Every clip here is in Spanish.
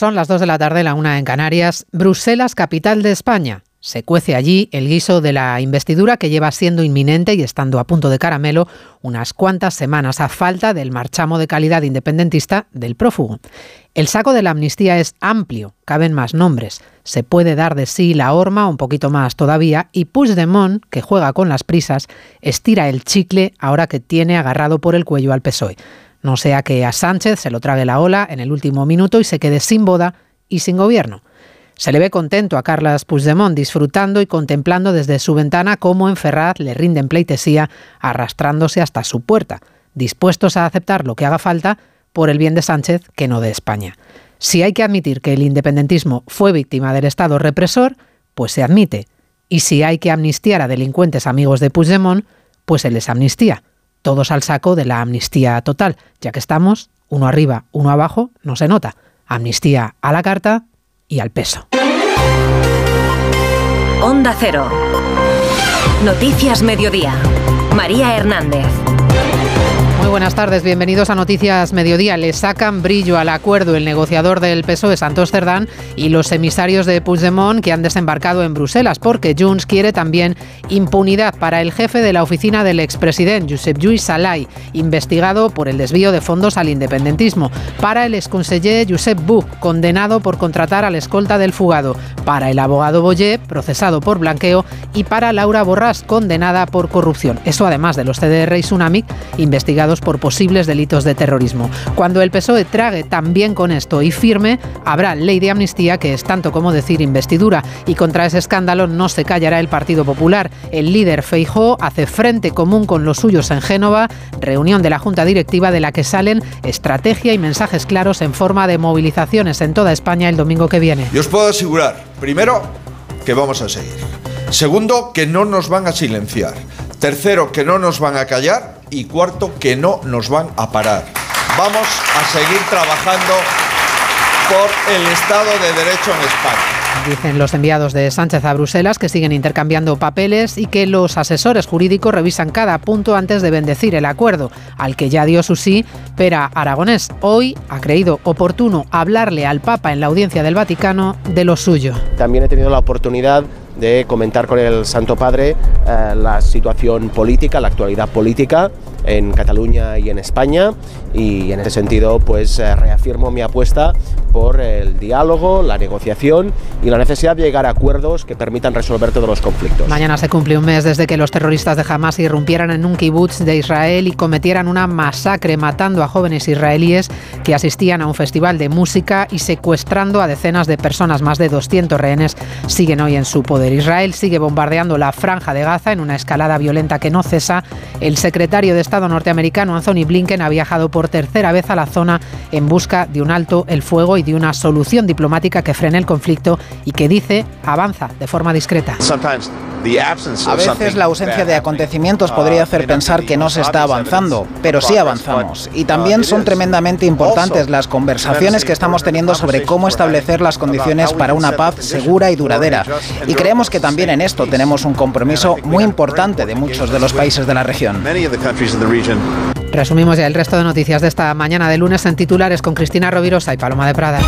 Son las 2 de la tarde, la una en Canarias. Bruselas, capital de España. Se cuece allí el guiso de la investidura que lleva siendo inminente y estando a punto de caramelo unas cuantas semanas a falta del marchamo de calidad independentista del prófugo. El saco de la amnistía es amplio, caben más nombres. Se puede dar de sí la horma un poquito más todavía y Puigdemont, que juega con las prisas, estira el chicle ahora que tiene agarrado por el cuello al PSOE. No sea que a Sánchez se lo trague la ola en el último minuto y se quede sin boda y sin gobierno. Se le ve contento a Carles Puigdemont disfrutando y contemplando desde su ventana cómo en Ferraz le rinden pleitesía arrastrándose hasta su puerta, dispuestos a aceptar lo que haga falta por el bien de Sánchez que no de España. Si hay que admitir que el independentismo fue víctima del Estado represor, pues se admite. Y si hay que amnistiar a delincuentes amigos de Puigdemont, pues se les amnistía. Todos al saco de la amnistía total, ya que estamos uno arriba, uno abajo, no se nota. Amnistía a la carta y al peso. Onda Cero. Noticias Mediodía. María Hernández. Muy buenas tardes, bienvenidos a Noticias Mediodía. Le sacan brillo al acuerdo el negociador del PSOE, Santos Cerdán, y los emisarios de Puigdemont que han desembarcado en Bruselas, porque Junts quiere también impunidad para el jefe de la oficina del expresidente, Josep Lluís Salai, investigado por el desvío de fondos al independentismo, para el exconseller Josep Buch, condenado por contratar al escolta del fugado, para el abogado Boyer, procesado por blanqueo, y para Laura Borràs, condenada por corrupción. Eso además de los CDR y Tsunami, investigados por posibles delitos de terrorismo. Cuando el PSOE trague también con esto y firme, habrá ley de amnistía que es tanto como decir investidura y contra ese escándalo no se callará el Partido Popular. El líder Feijó hace frente común con los suyos en Génova, reunión de la Junta Directiva de la que salen estrategia y mensajes claros en forma de movilizaciones en toda España el domingo que viene. Yo os puedo asegurar, primero, que vamos a seguir. Segundo, que no nos van a silenciar. Tercero, que no nos van a callar y cuarto, que no nos van a parar. Vamos a seguir trabajando por el Estado de Derecho en España. Dicen los enviados de Sánchez a Bruselas que siguen intercambiando papeles y que los asesores jurídicos revisan cada punto antes de bendecir el acuerdo, al que ya dio su sí Pera Aragonés. Hoy ha creído oportuno hablarle al Papa en la audiencia del Vaticano de lo suyo. También he tenido la oportunidad de comentar con el Santo Padre eh, la situación política, la actualidad política en Cataluña y en España y en ese sentido pues eh, reafirmo mi apuesta por el diálogo, la negociación y la necesidad de llegar a acuerdos que permitan resolver todos los conflictos. Mañana se cumple un mes desde que los terroristas de Hamas irrumpieran en un kibutz de Israel y cometieran una masacre matando a jóvenes israelíes que asistían a un festival de música y secuestrando a decenas de personas. Más de 200 rehenes siguen hoy en su poder. Israel sigue bombardeando la franja de Gaza en una escalada violenta que no cesa. El secretario de Estado norteamericano Anthony Blinken ha viajado por tercera vez a la zona en busca de un alto el fuego y de una solución diplomática que frene el conflicto y que dice avanza de forma discreta. A veces la ausencia de acontecimientos podría hacer pensar que no se está avanzando, pero sí avanzamos. Y también son tremendamente importantes las conversaciones que estamos teniendo sobre cómo establecer las condiciones para una paz segura y duradera. Y creemos que también en esto tenemos un compromiso muy importante de muchos de los países de la región. Resumimos ya el resto de noticias de esta mañana de lunes en titulares con Cristina Rovirosa y Paloma de Prada.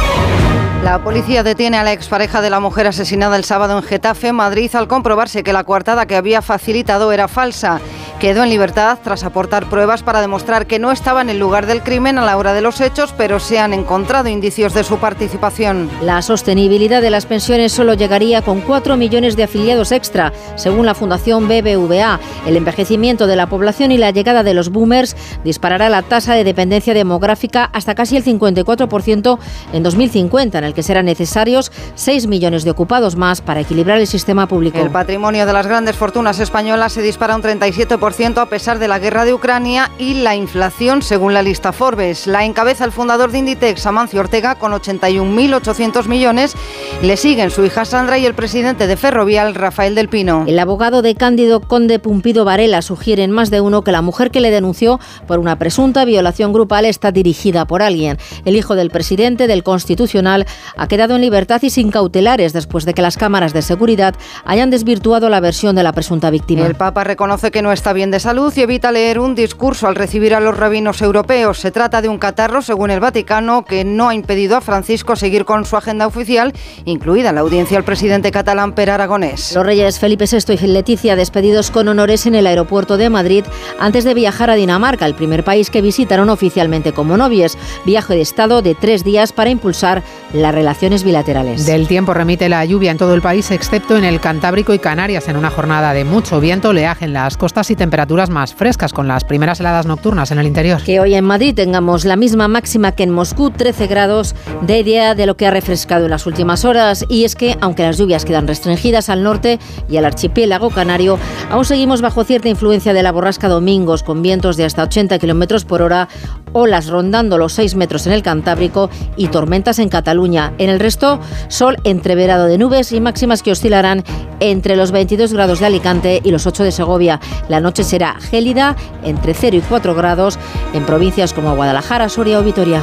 La policía detiene a la expareja de la mujer asesinada el sábado en Getafe, Madrid, al comprobarse que la coartada que había facilitado era falsa. Quedó en libertad tras aportar pruebas para demostrar que no estaba en el lugar del crimen a la hora de los hechos, pero se han encontrado indicios de su participación. La sostenibilidad de las pensiones solo llegaría con 4 millones de afiliados extra, según la Fundación BBVA. El envejecimiento de la población y la llegada de los boomers disparará la tasa de dependencia demográfica hasta casi el 54% en 2050, en el que serán necesarios 6 millones de ocupados más para equilibrar el sistema público. El patrimonio de las grandes fortunas españolas se dispara un 37% a pesar de la guerra de Ucrania y la inflación, según la lista Forbes. La encabeza el fundador de Inditex, Amancio Ortega, con 81.800 millones. Le siguen su hija Sandra y el presidente de Ferrovial, Rafael del Pino. El abogado de Cándido Conde Pumpido Varela sugiere en más de uno que la mujer que le denunció por una presunta violación grupal está dirigida por alguien. El hijo del presidente del Constitucional ha quedado en libertad y sin cautelares después de que las cámaras de seguridad hayan desvirtuado la versión de la presunta víctima. El Papa reconoce que no está bien de salud y evita leer un discurso al recibir a los rabinos europeos. Se trata de un catarro, según el Vaticano, que no ha impedido a Francisco seguir con su agenda oficial, incluida la audiencia al presidente catalán Per Aragonés. Los reyes Felipe VI y Leticia despedidos con honores en el aeropuerto de Madrid antes de viajar a Dinamarca, el primer país que visitaron oficialmente como novios. Viaje de Estado de tres días para impulsar las relaciones bilaterales. Del tiempo remite la lluvia en todo el país, excepto en el Cantábrico y Canarias, en una jornada de mucho viento, oleaje en las costas y temperaturas más frescas, con las primeras heladas nocturnas en el interior. Que hoy en Madrid tengamos la misma máxima que en Moscú, 13 grados, de idea de lo que ha refrescado en las últimas horas. Y es que, aunque las lluvias quedan restringidas al norte y al archipiélago canario, aún seguimos bajo cierta influencia de la borrasca Domingos, con vientos de hasta 80 kilómetros por hora, olas rondando los 6 metros en el Cantábrico y tormentas en Cataluña. En el resto, sol entreverado de nubes y máximas que oscilarán entre los 22 grados de Alicante y los 8 de Segovia. La noche será gélida entre 0 y 4 grados en provincias como Guadalajara, Soria o Vitoria.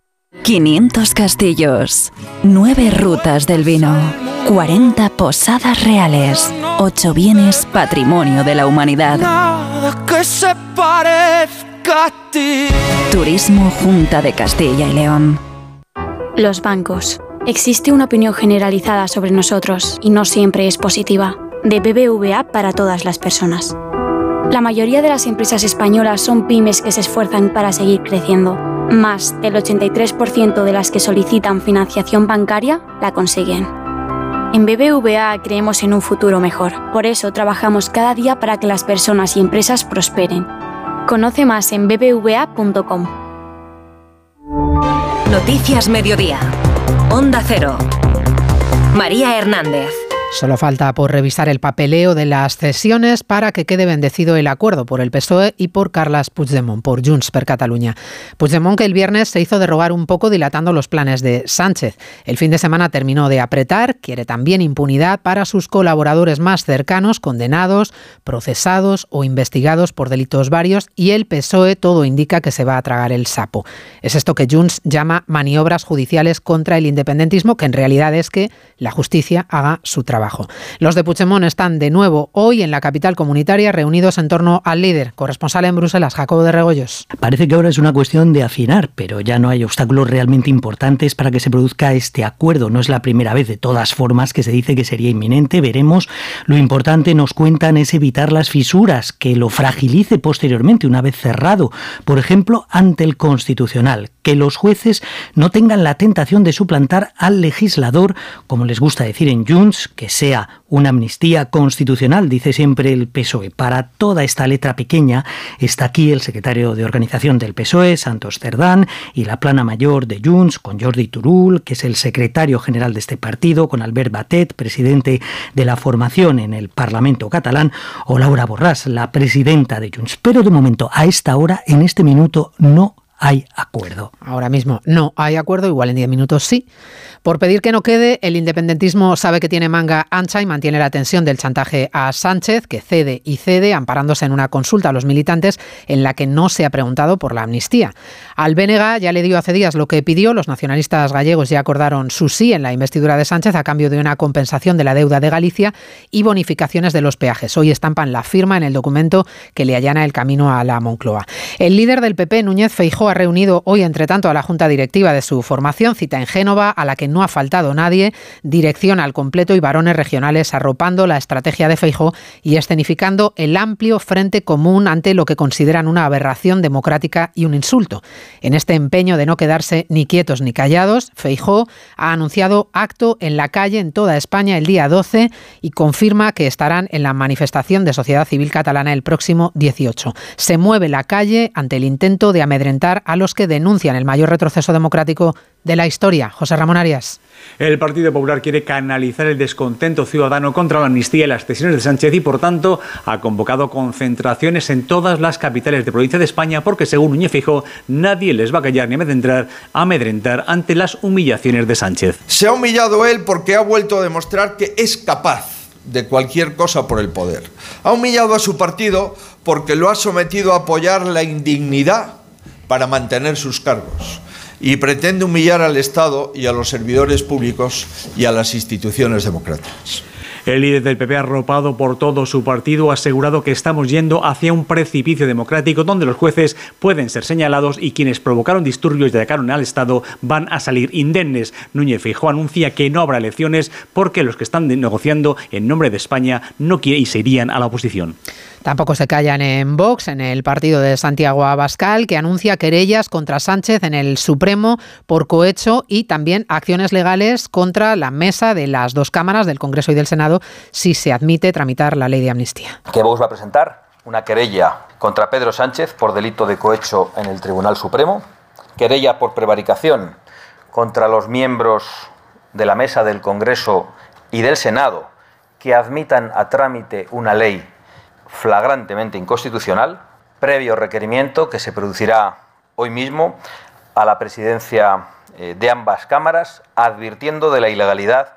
500 castillos, 9 rutas del vino, 40 posadas reales, 8 bienes patrimonio de la humanidad. que se parezca a ti. Turismo Junta de Castilla y León. Los bancos. Existe una opinión generalizada sobre nosotros y no siempre es positiva. De BBVA para todas las personas. La mayoría de las empresas españolas son pymes que se esfuerzan para seguir creciendo más del 83% de las que solicitan financiación bancaria la consiguen. En BBVA creemos en un futuro mejor, por eso trabajamos cada día para que las personas y empresas prosperen. Conoce más en bbva.com. Noticias Mediodía. Onda Cero. María Hernández. Solo falta por revisar el papeleo de las cesiones para que quede bendecido el acuerdo por el PSOE y por Carles Puigdemont, por Junts per Catalunya. Puigdemont que el viernes se hizo derrogar un poco dilatando los planes de Sánchez. El fin de semana terminó de apretar, quiere también impunidad para sus colaboradores más cercanos, condenados, procesados o investigados por delitos varios y el PSOE todo indica que se va a tragar el sapo. Es esto que Junts llama maniobras judiciales contra el independentismo, que en realidad es que la justicia haga su trabajo. Los de Puigdemont están de nuevo hoy en la capital comunitaria reunidos en torno al líder, corresponsal en Bruselas, Jacobo de Regoyos. Parece que ahora es una cuestión de afinar, pero ya no hay obstáculos realmente importantes para que se produzca este acuerdo. No es la primera vez, de todas formas, que se dice que sería inminente. Veremos. Lo importante, nos cuentan, es evitar las fisuras, que lo fragilice posteriormente, una vez cerrado. Por ejemplo, ante el Constitucional, que los jueces no tengan la tentación de suplantar al legislador, como les gusta decir en Junts, que sea una amnistía constitucional, dice siempre el PSOE. Para toda esta letra pequeña está aquí el secretario de organización del PSOE, Santos Cerdán, y la plana mayor de Junts, con Jordi Turul, que es el secretario general de este partido, con Albert Batet, presidente de la formación en el Parlamento catalán, o Laura Borràs, la presidenta de Junts. Pero de momento, a esta hora, en este minuto, no hay acuerdo. Ahora mismo no hay acuerdo, igual en 10 minutos sí. Por pedir que no quede, el independentismo sabe que tiene manga ancha y mantiene la tensión del chantaje a Sánchez, que cede y cede, amparándose en una consulta a los militantes en la que no se ha preguntado por la amnistía. Al ya le dio hace días lo que pidió, los nacionalistas gallegos ya acordaron su sí en la investidura de Sánchez a cambio de una compensación de la deuda de Galicia y bonificaciones de los peajes. Hoy estampan la firma en el documento que le allana el camino a la Moncloa. El líder del PP, Núñez Feijó, ha reunido hoy, entre tanto, a la junta directiva de su formación, cita en Génova, a la que no ha faltado nadie, dirección al completo y varones regionales arropando la estrategia de Feijó y escenificando el amplio frente común ante lo que consideran una aberración democrática y un insulto. En este empeño de no quedarse ni quietos ni callados, Feijó ha anunciado acto en la calle en toda España el día 12 y confirma que estarán en la manifestación de sociedad civil catalana el próximo 18. Se mueve la calle ante el intento de amedrentar a los que denuncian el mayor retroceso democrático de la historia. José Ramón Arias. El Partido Popular quiere canalizar el descontento ciudadano contra la amnistía y las decisiones de Sánchez y, por tanto, ha convocado concentraciones en todas las capitales de provincia de España porque, según Núñez Fijo, nadie les va a callar ni amedrentar, amedrentar ante las humillaciones de Sánchez. Se ha humillado él porque ha vuelto a demostrar que es capaz de cualquier cosa por el poder. Ha humillado a su partido porque lo ha sometido a apoyar la indignidad para mantener sus cargos y pretende humillar al Estado y a los servidores públicos y a las instituciones democráticas. El líder del PP, arropado por todo su partido, ha asegurado que estamos yendo hacia un precipicio democrático donde los jueces pueden ser señalados y quienes provocaron disturbios y atacaron al Estado van a salir indemnes. Núñez Feijóo anuncia que no habrá elecciones porque los que están negociando en nombre de España no quieren y se irían a la oposición. Tampoco se callan en Vox, en el partido de Santiago Abascal, que anuncia querellas contra Sánchez en el Supremo por cohecho y también acciones legales contra la mesa de las dos cámaras del Congreso y del Senado si se admite tramitar la ley de amnistía. Que Vox va a presentar una querella contra Pedro Sánchez por delito de cohecho en el Tribunal Supremo, querella por prevaricación contra los miembros de la mesa del Congreso y del Senado que admitan a trámite una ley flagrantemente inconstitucional, previo requerimiento que se producirá hoy mismo a la presidencia eh, de ambas cámaras, advirtiendo de la ilegalidad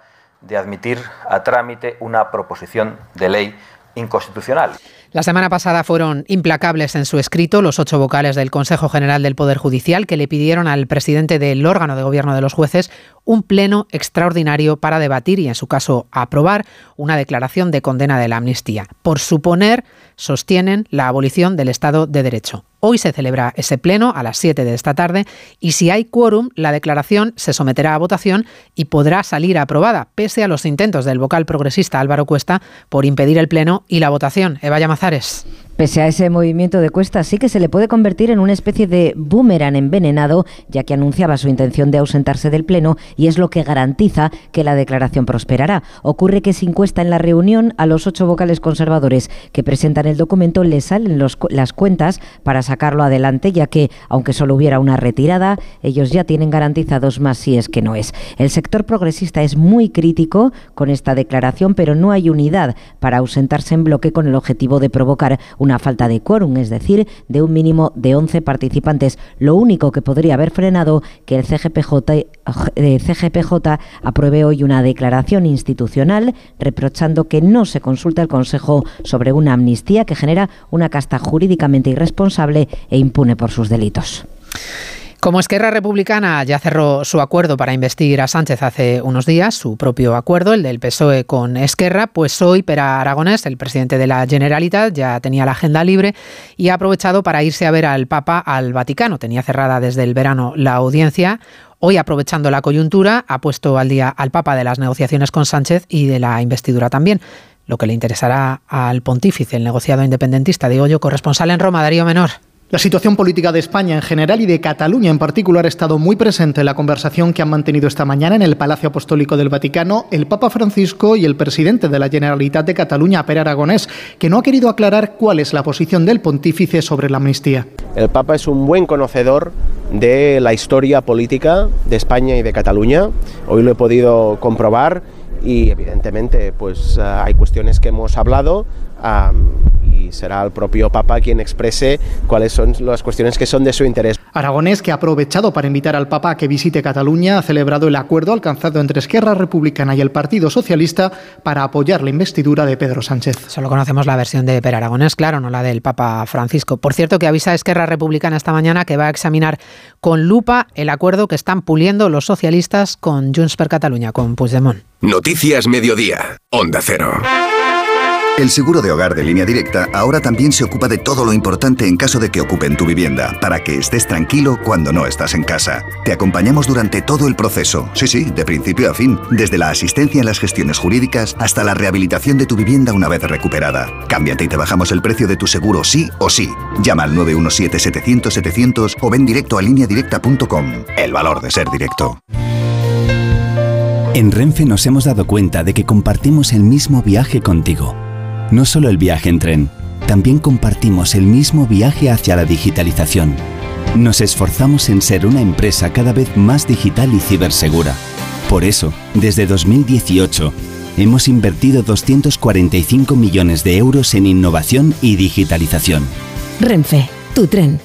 de admitir a trámite una proposición de ley inconstitucional. La semana pasada fueron implacables en su escrito los ocho vocales del Consejo General del Poder Judicial que le pidieron al presidente del órgano de gobierno de los jueces un pleno extraordinario para debatir y, en su caso, aprobar una declaración de condena de la amnistía, por suponer, sostienen, la abolición del Estado de Derecho. Hoy se celebra ese pleno a las 7 de esta tarde y si hay quórum, la declaración se someterá a votación y podrá salir aprobada, pese a los intentos del vocal progresista Álvaro Cuesta por impedir el pleno y la votación. Eva Llamazares. Cazares. Pese a ese movimiento de Cuesta, sí que se le puede convertir en una especie de boomerang envenenado, ya que anunciaba su intención de ausentarse del Pleno y es lo que garantiza que la declaración prosperará. Ocurre que sin Cuesta en la reunión, a los ocho vocales conservadores que presentan el documento les salen las cuentas para sacarlo adelante, ya que, aunque solo hubiera una retirada, ellos ya tienen garantizados más si es que no es. El sector progresista es muy crítico con esta declaración, pero no hay unidad para ausentarse en bloque con el objetivo de provocar una falta de quórum, es decir, de un mínimo de 11 participantes. Lo único que podría haber frenado que el CGPJ, eh, CGPJ apruebe hoy una declaración institucional reprochando que no se consulta el Consejo sobre una amnistía que genera una casta jurídicamente irresponsable e impune por sus delitos. Como Esquerra Republicana ya cerró su acuerdo para investir a Sánchez hace unos días, su propio acuerdo, el del PSOE con Esquerra, pues hoy Pera Aragonés, el presidente de la Generalitat, ya tenía la agenda libre y ha aprovechado para irse a ver al Papa al Vaticano. Tenía cerrada desde el verano la audiencia. Hoy, aprovechando la coyuntura, ha puesto al día al Papa de las negociaciones con Sánchez y de la investidura también lo que le interesará al pontífice, el negociado independentista, digo yo, corresponsal en Roma, Darío Menor. La situación política de España en general y de Cataluña en particular ha estado muy presente en la conversación que han mantenido esta mañana en el Palacio Apostólico del Vaticano el Papa Francisco y el presidente de la Generalitat de Cataluña, Per Aragonés, que no ha querido aclarar cuál es la posición del pontífice sobre la amnistía. El Papa es un buen conocedor de la historia política de España y de Cataluña. Hoy lo he podido comprobar y evidentemente pues hay cuestiones que hemos hablado y será el propio Papa quien exprese cuáles son las cuestiones que son de su interés. Aragonés, que ha aprovechado para invitar al Papa a que visite Cataluña, ha celebrado el acuerdo alcanzado entre Esquerra Republicana y el Partido Socialista para apoyar la investidura de Pedro Sánchez. Solo conocemos la versión de Per Aragonés, claro, no la del Papa Francisco. Por cierto, que avisa Esquerra Republicana esta mañana que va a examinar con lupa el acuerdo que están puliendo los socialistas con Junts per Catalunya, con Puigdemont. Noticias Mediodía, Onda Cero. El seguro de hogar de línea directa ahora también se ocupa de todo lo importante en caso de que ocupen tu vivienda, para que estés tranquilo cuando no estás en casa. Te acompañamos durante todo el proceso, sí, sí, de principio a fin, desde la asistencia en las gestiones jurídicas hasta la rehabilitación de tu vivienda una vez recuperada. Cámbiate y te bajamos el precio de tu seguro sí o sí. Llama al 917-700-700 o ven directo a lineadirecta.com. El valor de ser directo. En Renfe nos hemos dado cuenta de que compartimos el mismo viaje contigo no solo el viaje en tren, también compartimos el mismo viaje hacia la digitalización. Nos esforzamos en ser una empresa cada vez más digital y cibersegura. Por eso, desde 2018, hemos invertido 245 millones de euros en innovación y digitalización. Renfe, tu tren.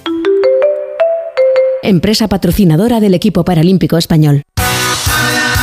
Empresa patrocinadora del equipo paralímpico español.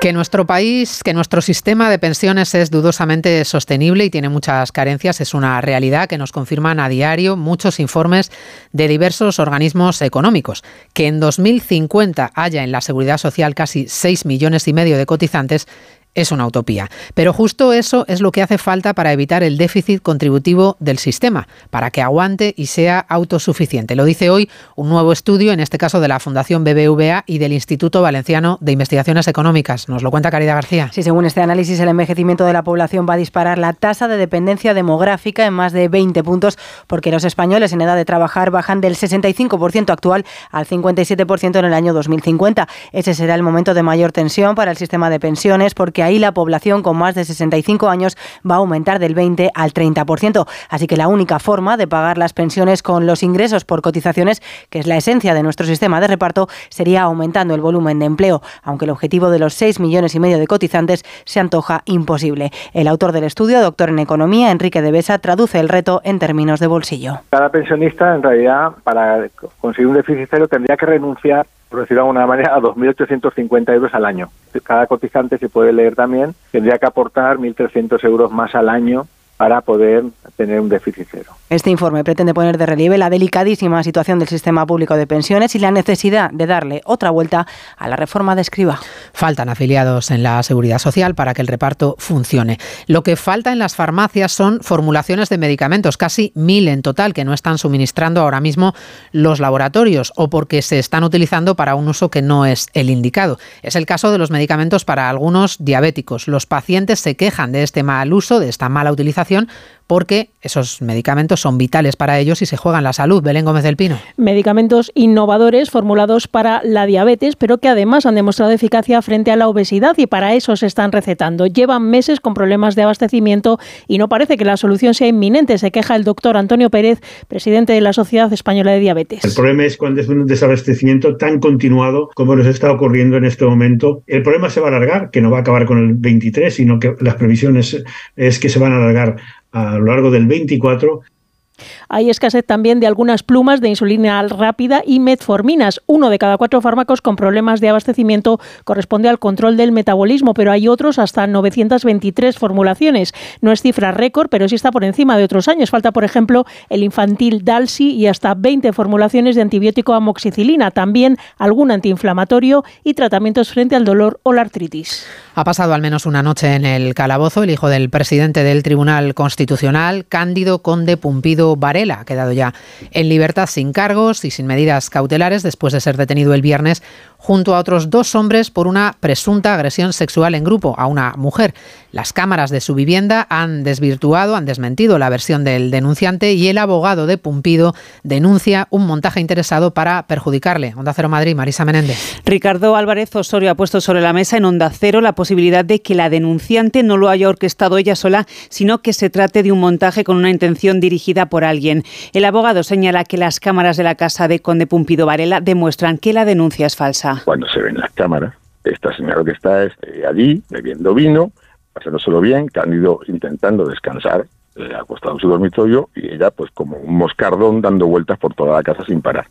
Que nuestro país, que nuestro sistema de pensiones es dudosamente sostenible y tiene muchas carencias es una realidad que nos confirman a diario muchos informes de diversos organismos económicos. Que en 2050 haya en la seguridad social casi 6 millones y medio de cotizantes es una utopía. Pero justo eso es lo que hace falta para evitar el déficit contributivo del sistema, para que aguante y sea autosuficiente. Lo dice hoy un nuevo estudio, en este caso de la Fundación BBVA y del Instituto Valenciano de Investigaciones Económicas. Nos lo cuenta Caridad García. Sí, según este análisis, el envejecimiento de la población va a disparar la tasa de dependencia demográfica en más de 20 puntos, porque los españoles en edad de trabajar bajan del 65% actual al 57% en el año 2050. Ese será el momento de mayor tensión para el sistema de pensiones, porque ahí la población con más de 65 años va a aumentar del 20 al 30%. Así que la única forma de pagar las pensiones con los ingresos por cotizaciones, que es la esencia de nuestro sistema de reparto, sería aumentando el volumen de empleo, aunque el objetivo de los 6 millones y medio de cotizantes se antoja imposible. El autor del estudio, doctor en economía, Enrique de Besa, traduce el reto en términos de bolsillo. Cada pensionista, en realidad, para conseguir un déficit cero, tendría que renunciar por decirlo de alguna manera, a 2.850 euros al año. Cada cotizante, se puede leer también, tendría que aportar 1.300 euros más al año para poder tener un déficit cero. Este informe pretende poner de relieve la delicadísima situación del sistema público de pensiones y la necesidad de darle otra vuelta a la reforma de escriba. Faltan afiliados en la seguridad social para que el reparto funcione. Lo que falta en las farmacias son formulaciones de medicamentos, casi mil en total, que no están suministrando ahora mismo los laboratorios o porque se están utilizando para un uso que no es el indicado. Es el caso de los medicamentos para algunos diabéticos. Los pacientes se quejan de este mal uso, de esta mala utilización porque esos medicamentos son vitales para ellos y se juegan la salud. Belén Gómez del Pino. Medicamentos innovadores formulados para la diabetes, pero que además han demostrado eficacia frente a la obesidad y para eso se están recetando. Llevan meses con problemas de abastecimiento y no parece que la solución sea inminente, se queja el doctor Antonio Pérez, presidente de la Sociedad Española de Diabetes. El problema es cuando es un desabastecimiento tan continuado como nos está ocurriendo en este momento. El problema se va a alargar, que no va a acabar con el 23, sino que las previsiones es que se van a alargar a lo largo del 24 hay escasez también de algunas plumas de insulina rápida y metforminas. Uno de cada cuatro fármacos con problemas de abastecimiento corresponde al control del metabolismo, pero hay otros hasta 923 formulaciones. No es cifra récord, pero sí está por encima de otros años. Falta, por ejemplo, el infantil Dalsi y hasta 20 formulaciones de antibiótico amoxicilina, también algún antiinflamatorio y tratamientos frente al dolor o la artritis. Ha pasado al menos una noche en el calabozo el hijo del presidente del Tribunal Constitucional, Cándido Conde Pumpido Varela. Ha quedado ya en libertad sin cargos y sin medidas cautelares después de ser detenido el viernes junto a otros dos hombres por una presunta agresión sexual en grupo a una mujer. Las cámaras de su vivienda han desvirtuado, han desmentido la versión del denunciante y el abogado de Pumpido denuncia un montaje interesado para perjudicarle. Onda Cero Madrid, Marisa Menéndez. Ricardo Álvarez Osorio ha puesto sobre la mesa en Onda Cero la posibilidad de que la denunciante no lo haya orquestado ella sola, sino que se trate de un montaje con una intención dirigida por alguien. El abogado señala que las cámaras de la casa de Conde Pumpido Varela demuestran que la denuncia es falsa. Cuando se ven las cámaras, esta señora que está es, eh, allí bebiendo vino, pasándoselo bien, Cándido intentando descansar, eh, acostado en su dormitorio, y ella pues como un moscardón dando vueltas por toda la casa sin parar.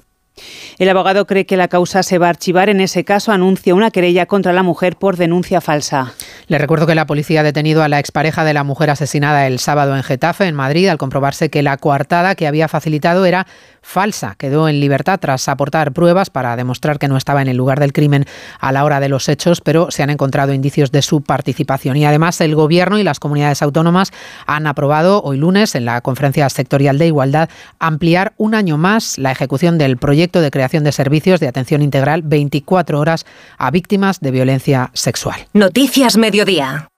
El abogado cree que la causa se va a archivar. En ese caso, anuncia una querella contra la mujer por denuncia falsa. Le recuerdo que la policía ha detenido a la expareja de la mujer asesinada el sábado en Getafe, en Madrid, al comprobarse que la coartada que había facilitado era falsa. Quedó en libertad tras aportar pruebas para demostrar que no estaba en el lugar del crimen a la hora de los hechos, pero se han encontrado indicios de su participación. Y además el Gobierno y las comunidades autónomas han aprobado hoy lunes en la conferencia sectorial de igualdad ampliar un año más la ejecución del proyecto de creación de servicios de atención integral 24 horas a víctimas de violencia sexual. Noticias Mediodía.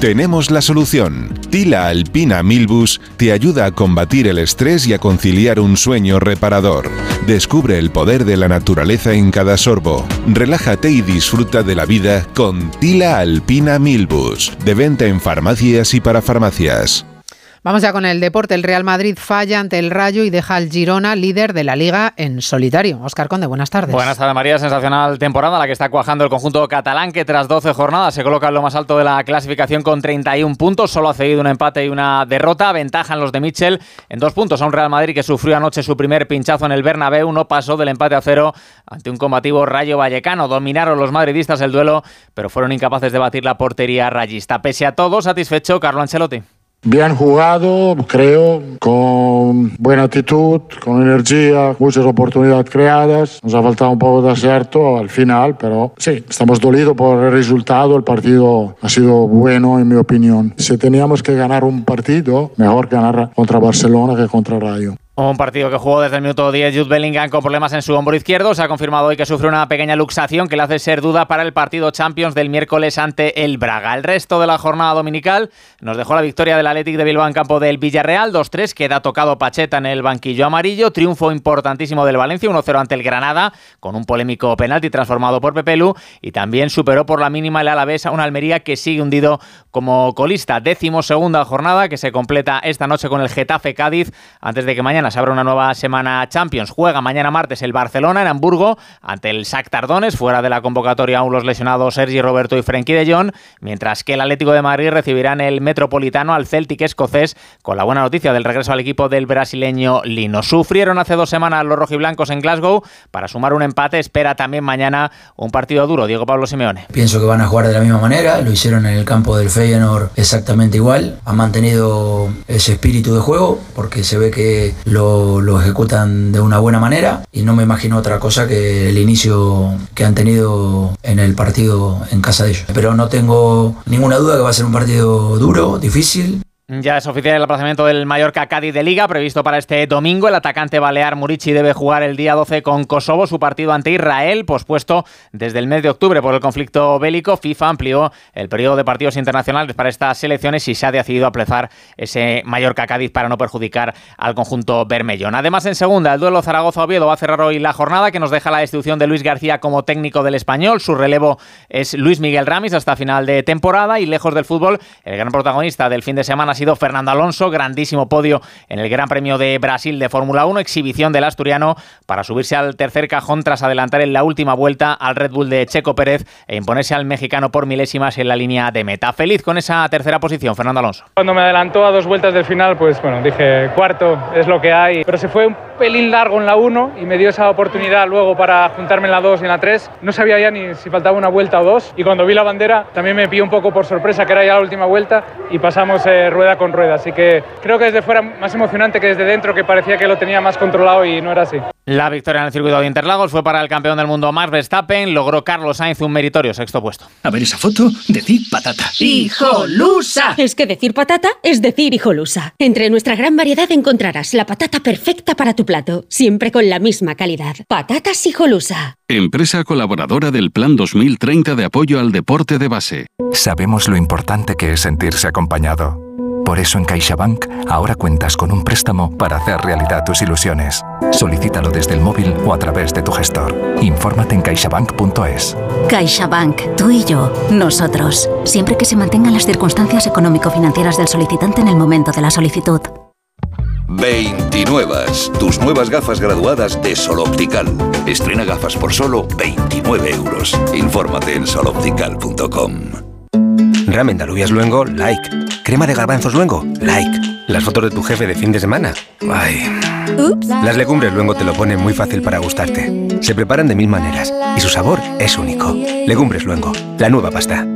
Tenemos la solución. Tila Alpina Milbus te ayuda a combatir el estrés y a conciliar un sueño reparador. Descubre el poder de la naturaleza en cada sorbo. Relájate y disfruta de la vida con Tila Alpina Milbus, de venta en farmacias y para farmacias. Vamos ya con el deporte. El Real Madrid falla ante el Rayo y deja al Girona líder de la liga en solitario. Oscar Conde, buenas tardes. Buenas tardes, María. Sensacional temporada la que está cuajando el conjunto catalán, que tras 12 jornadas se coloca en lo más alto de la clasificación con 31 puntos. Solo ha cedido un empate y una derrota. Ventajan los de Mitchell en dos puntos a un Real Madrid que sufrió anoche su primer pinchazo en el Bernabéu. No pasó del empate a cero ante un combativo Rayo Vallecano. Dominaron los madridistas el duelo, pero fueron incapaces de batir la portería rayista. Pese a todo, satisfecho Carlo Ancelotti. Bien jugado, creo, con buena actitud, con energía, muchas oportunidades creadas. Nos ha faltado un poco de acierto al final, pero sí, estamos dolidos por el resultado. El partido ha sido bueno, en mi opinión. Si teníamos que ganar un partido, mejor ganar contra Barcelona que contra Rayo. Un partido que jugó desde el minuto 10 Jude Bellingham con problemas en su hombro izquierdo. Se ha confirmado hoy que sufre una pequeña luxación que le hace ser duda para el partido Champions del miércoles ante el Braga. El resto de la jornada dominical nos dejó la victoria del Athletic de Bilbao en campo del Villarreal 2-3. Queda tocado Pacheta en el banquillo amarillo. Triunfo importantísimo del Valencia 1-0 ante el Granada con un polémico penalti transformado por Pepelu. Y también superó por la mínima el Alavés a una Almería que sigue hundido como colista. Décimo segunda jornada que se completa esta noche con el Getafe Cádiz antes de que mañana se abre una nueva semana Champions. Juega mañana martes el Barcelona en Hamburgo ante el SAC Tardones, fuera de la convocatoria aún los lesionados Sergi Roberto y Frenkie de Jong, mientras que el Atlético de Madrid recibirá en el Metropolitano al Celtic escocés con la buena noticia del regreso al equipo del brasileño Lino. Sufrieron hace dos semanas los rojiblancos en Glasgow para sumar un empate. Espera también mañana un partido duro. Diego Pablo Simeone. Pienso que van a jugar de la misma manera. Lo hicieron en el campo del Feyenoord exactamente igual. Han mantenido ese espíritu de juego porque se ve que lo lo, ejecutan de una buena manera y no me imagino otra cosa que el inicio que han tenido en el partido en casa de ellos. Pero no tengo ninguna duda que va a ser un partido duro, difícil, ya es oficial el aplazamiento del Mallorca Cádiz de Liga previsto para este domingo. El atacante balear Murici debe jugar el día 12 con Kosovo, su partido ante Israel, pospuesto desde el mes de octubre por el conflicto bélico. FIFA amplió el periodo de partidos internacionales para estas selecciones y se ha decidido aplazar ese Mallorca Cádiz para no perjudicar al conjunto bermellón. Además, en segunda, el duelo Zaragoza-Oviedo va a cerrar hoy la jornada que nos deja la destitución de Luis García como técnico del español. Su relevo es Luis Miguel Ramis hasta final de temporada y lejos del fútbol, el gran protagonista del fin de semana sido Fernando Alonso, grandísimo podio en el Gran Premio de Brasil de Fórmula 1, exhibición del asturiano para subirse al tercer cajón tras adelantar en la última vuelta al Red Bull de Checo Pérez e imponerse al mexicano por milésimas en la línea de meta. Feliz con esa tercera posición, Fernando Alonso. Cuando me adelantó a dos vueltas del final, pues bueno, dije cuarto es lo que hay, pero se fue un pelín largo en la 1 y me dio esa oportunidad luego para juntarme en la 2 y en la 3. No sabía ya ni si faltaba una vuelta o dos y cuando vi la bandera también me pilló un poco por sorpresa que era ya la última vuelta y pasamos eh, rueda con rueda. Así que creo que desde fuera más emocionante que desde dentro, que parecía que lo tenía más controlado y no era así. La victoria en el circuito de Interlagos fue para el campeón del mundo Max Verstappen. Logró Carlos Sainz un meritorio sexto puesto. A ver esa foto, decir patata. ¡Hijolusa! Es que decir patata es decir hijolusa. Entre nuestra gran variedad encontrarás la patata perfecta para tu plato, siempre con la misma calidad. Patatas hijolusa. Empresa colaboradora del Plan 2030 de apoyo al deporte de base. Sabemos lo importante que es sentirse acompañado. Por eso en CaixaBank ahora cuentas con un préstamo para hacer realidad tus ilusiones. Solicítalo desde el móvil o a través de tu gestor. Infórmate en caixabank.es. CaixaBank, tú y yo, nosotros. Siempre que se mantengan las circunstancias económico-financieras del solicitante en el momento de la solicitud. 29. Tus nuevas gafas graduadas de Sol Optical. Estrena gafas por solo 29 euros. Infórmate en soloptical.com. Ramen de alubias luengo, like. Crema de garbanzos luengo, like. Las fotos de tu jefe de fin de semana, ay. Las legumbres luengo te lo ponen muy fácil para gustarte. Se preparan de mil maneras y su sabor es único. Legumbres luengo, la nueva pasta.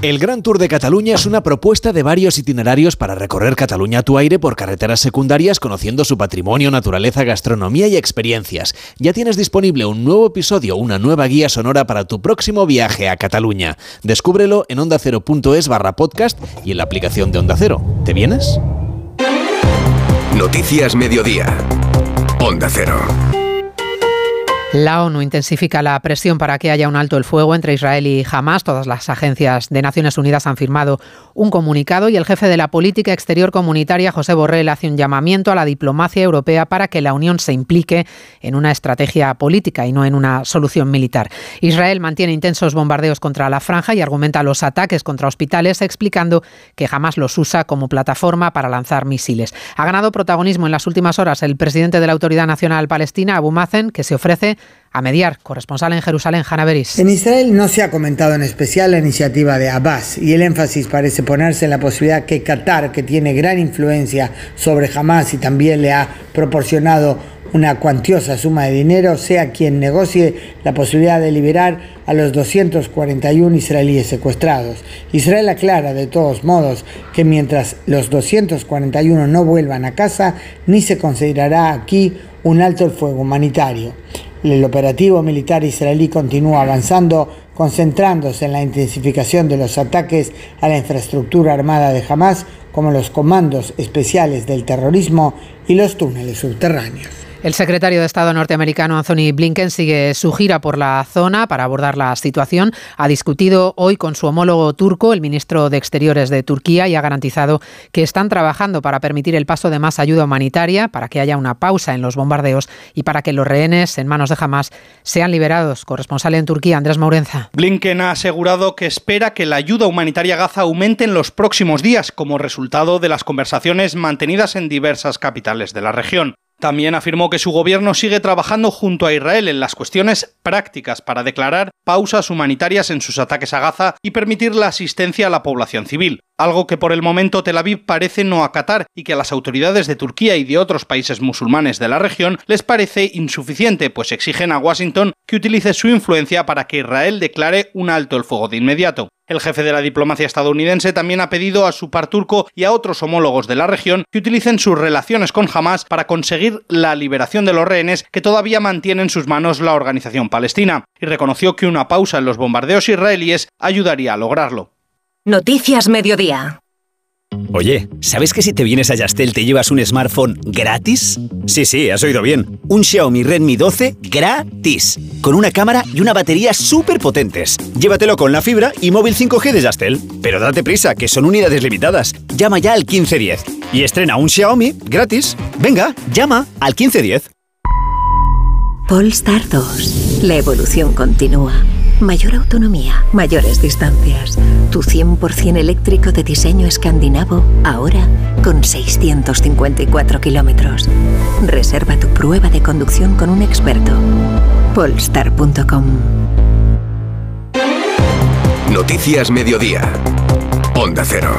El Gran Tour de Cataluña es una propuesta de varios itinerarios para recorrer Cataluña a tu aire por carreteras secundarias conociendo su patrimonio, naturaleza, gastronomía y experiencias. Ya tienes disponible un nuevo episodio, una nueva guía sonora para tu próximo viaje a Cataluña. Descúbrelo en ondacero.es barra podcast y en la aplicación de Onda Cero. ¿Te vienes? Noticias Mediodía. Onda Cero. La ONU intensifica la presión para que haya un alto el fuego entre Israel y Hamas. Todas las agencias de Naciones Unidas han firmado un comunicado y el jefe de la política exterior comunitaria, José Borrell, hace un llamamiento a la diplomacia europea para que la Unión se implique en una estrategia política y no en una solución militar. Israel mantiene intensos bombardeos contra la franja y argumenta los ataques contra hospitales, explicando que Hamas los usa como plataforma para lanzar misiles. Ha ganado protagonismo en las últimas horas el presidente de la Autoridad Nacional Palestina, Abu Mazen, que se ofrece a mediar. Corresponsal en Jerusalén, Hanna Beris. En Israel no se ha comentado en especial la iniciativa de Abbas y el énfasis parece ponerse en la posibilidad que Qatar, que tiene gran influencia sobre Hamas y también le ha proporcionado una cuantiosa suma de dinero, sea quien negocie la posibilidad de liberar a los 241 israelíes secuestrados. Israel aclara de todos modos que mientras los 241 no vuelvan a casa, ni se considerará aquí un alto el fuego humanitario. El operativo militar israelí continúa avanzando, concentrándose en la intensificación de los ataques a la infraestructura armada de Hamas, como los comandos especiales del terrorismo y los túneles subterráneos. El secretario de Estado norteamericano Anthony Blinken sigue su gira por la zona para abordar la situación. Ha discutido hoy con su homólogo turco, el ministro de Exteriores de Turquía, y ha garantizado que están trabajando para permitir el paso de más ayuda humanitaria, para que haya una pausa en los bombardeos y para que los rehenes en manos de Hamas sean liberados. Corresponsal en Turquía, Andrés Maurenza. Blinken ha asegurado que espera que la ayuda humanitaria a Gaza aumente en los próximos días como resultado de las conversaciones mantenidas en diversas capitales de la región. También afirmó que su gobierno sigue trabajando junto a Israel en las cuestiones prácticas para declarar pausas humanitarias en sus ataques a Gaza y permitir la asistencia a la población civil, algo que por el momento Tel Aviv parece no acatar y que a las autoridades de Turquía y de otros países musulmanes de la región les parece insuficiente, pues exigen a Washington que utilice su influencia para que Israel declare un alto el fuego de inmediato. El jefe de la diplomacia estadounidense también ha pedido a su par turco y a otros homólogos de la región que utilicen sus relaciones con Hamas para conseguir la liberación de los rehenes que todavía mantiene en sus manos la organización palestina, y reconoció que una pausa en los bombardeos israelíes ayudaría a lograrlo. Noticias Mediodía. Oye, ¿sabes que si te vienes a Yastel te llevas un smartphone gratis? Sí, sí, has oído bien. Un Xiaomi Redmi 12 gratis. Con una cámara y una batería súper potentes. Llévatelo con la fibra y móvil 5G de Yastel. Pero date prisa, que son unidades limitadas. Llama ya al 1510 y estrena un Xiaomi gratis. Venga, llama al 1510. Polestar 2. La evolución continúa. Mayor autonomía, mayores distancias. Tu 100% eléctrico de diseño escandinavo, ahora con 654 kilómetros. Reserva tu prueba de conducción con un experto. Polestar.com Noticias Mediodía. Onda Cero.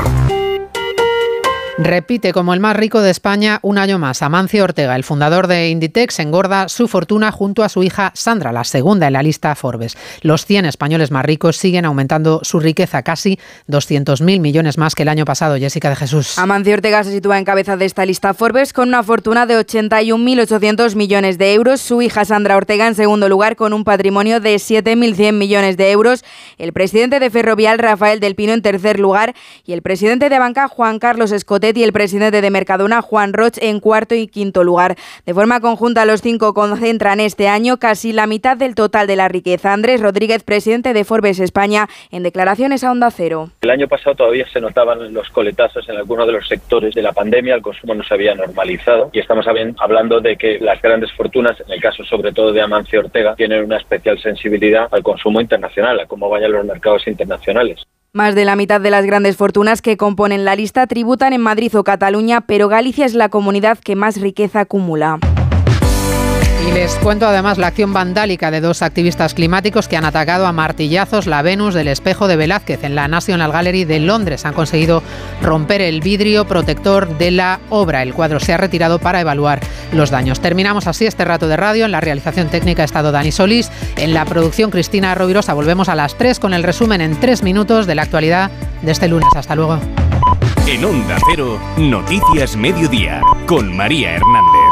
Repite como el más rico de España un año más. Amancio Ortega, el fundador de Inditex, engorda su fortuna junto a su hija Sandra, la segunda en la lista Forbes. Los 100 españoles más ricos siguen aumentando su riqueza, casi 200.000 millones más que el año pasado. Jessica de Jesús. Amancio Ortega se sitúa en cabeza de esta lista Forbes con una fortuna de 81.800 millones de euros. Su hija Sandra Ortega en segundo lugar con un patrimonio de 7.100 millones de euros. El presidente de Ferrovial, Rafael del Pino, en tercer lugar. Y el presidente de Banca, Juan Carlos Escote, Y el presidente de Mercadona, Juan Roch, en cuarto y quinto lugar. De forma conjunta, los cinco concentran este año casi la mitad del total de la riqueza. Andrés Rodríguez, presidente de Forbes España, en declaraciones a Onda Cero. El año pasado todavía se notaban los coletazos en algunos de los sectores de la pandemia, el consumo no se había normalizado y estamos hablando de que las grandes fortunas, en el caso sobre todo de Amancio Ortega, tienen una especial sensibilidad al consumo internacional, a cómo vayan los mercados internacionales. Más de la mitad de las grandes fortunas que componen la lista tributan en Madrid o Cataluña, pero Galicia es la comunidad que más riqueza acumula. Les cuento además la acción vandálica de dos activistas climáticos que han atacado a martillazos la Venus del espejo de Velázquez en la National Gallery de Londres. Han conseguido romper el vidrio protector de la obra. El cuadro se ha retirado para evaluar los daños. Terminamos así este rato de radio. En la realización técnica ha estado Dani Solís. En la producción Cristina Rovirosa. Volvemos a las 3 con el resumen en 3 minutos de la actualidad de este lunes. Hasta luego. En Onda Cero, Noticias Mediodía, con María Hernández.